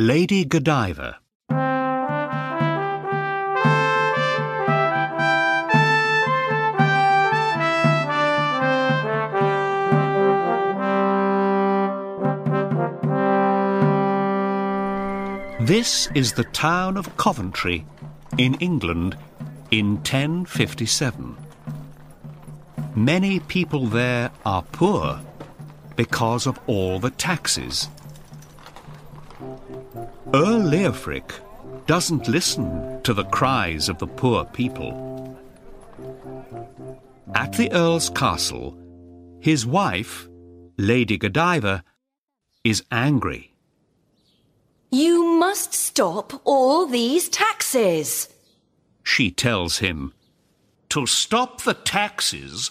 Lady Godiva This is the town of Coventry in England in 1057. Many people there are poor because of all the taxes. Earl Leofric doesn't listen to the cries of the poor people. At the Earl's castle, his wife, Lady Godiva, is angry. You must stop all these taxes. She tells him, To stop the taxes,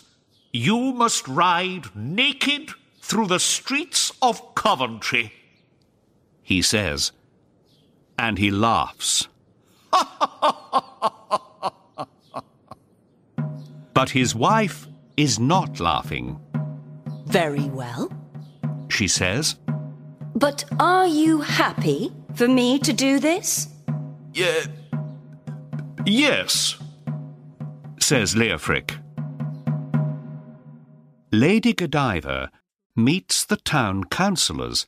you must ride naked through the streets of Coventry. He says, and he laughs. but his wife is not laughing. Very well. She says, But are you happy for me to do this? Yeah. Yes, says Leofric. Lady Godiva meets the town councillors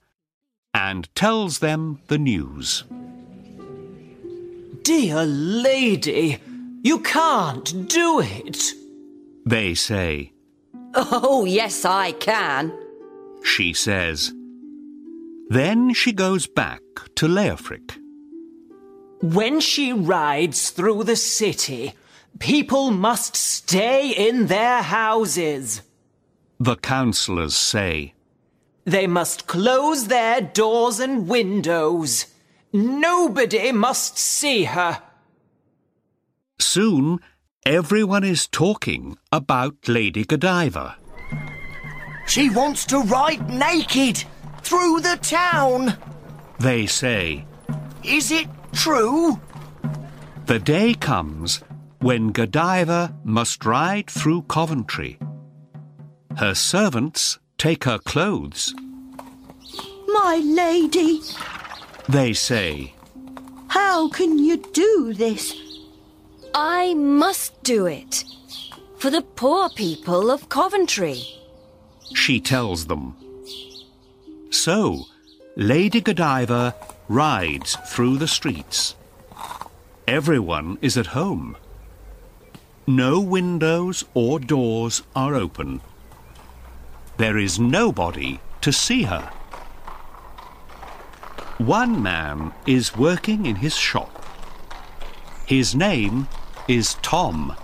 and tells them the news. Dear lady, you can't do it. They say. Oh, yes, I can. She says. Then she goes back to Leofric. When she rides through the city, people must stay in their houses. The councillors say. They must close their doors and windows. Nobody must see her. Soon, everyone is talking about Lady Godiva. She wants to ride naked through the town. They say. Is it true? The day comes when Godiva must ride through Coventry. Her servants take her clothes. My lady, They say. how can you do this? I must do it. For the poor people of Coventry. She tells them. So, Lady Godiva rides through the streets. Everyone is at home. No windows or doors are open. There is nobody to see her. One man is working in his shop. His name is Tom,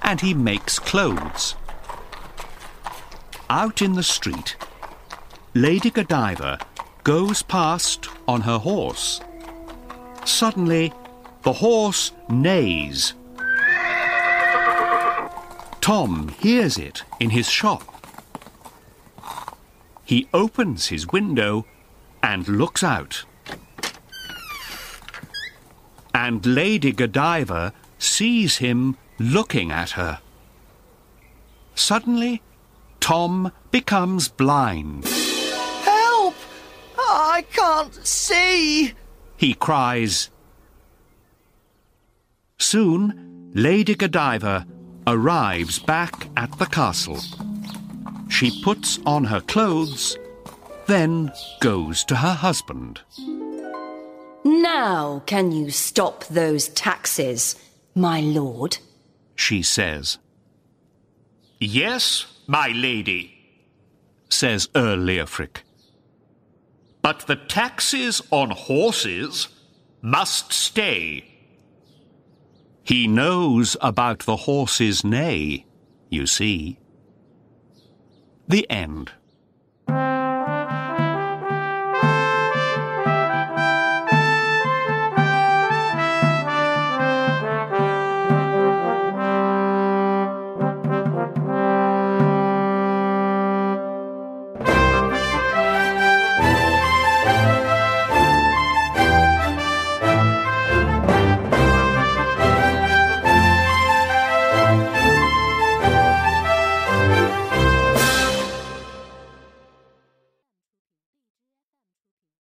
and he makes clothes. Out in the street, Lady Godiva goes past on her horse. Suddenly, the horse neighs. Tom hears it in his shop. He opens his window and looks out. And Lady Godiva sees him looking at her. Suddenly, Tom becomes blind. Help! I can't see. He cries. Soon, Lady Godiva arrives back at the castle. She puts on her clothes, then goes to her husband. Now can you stop those taxes, my lord? She says. Yes, my lady, says Earl Leofric. But the taxes on horses must stay. He knows about the horse's neigh, you see. The end.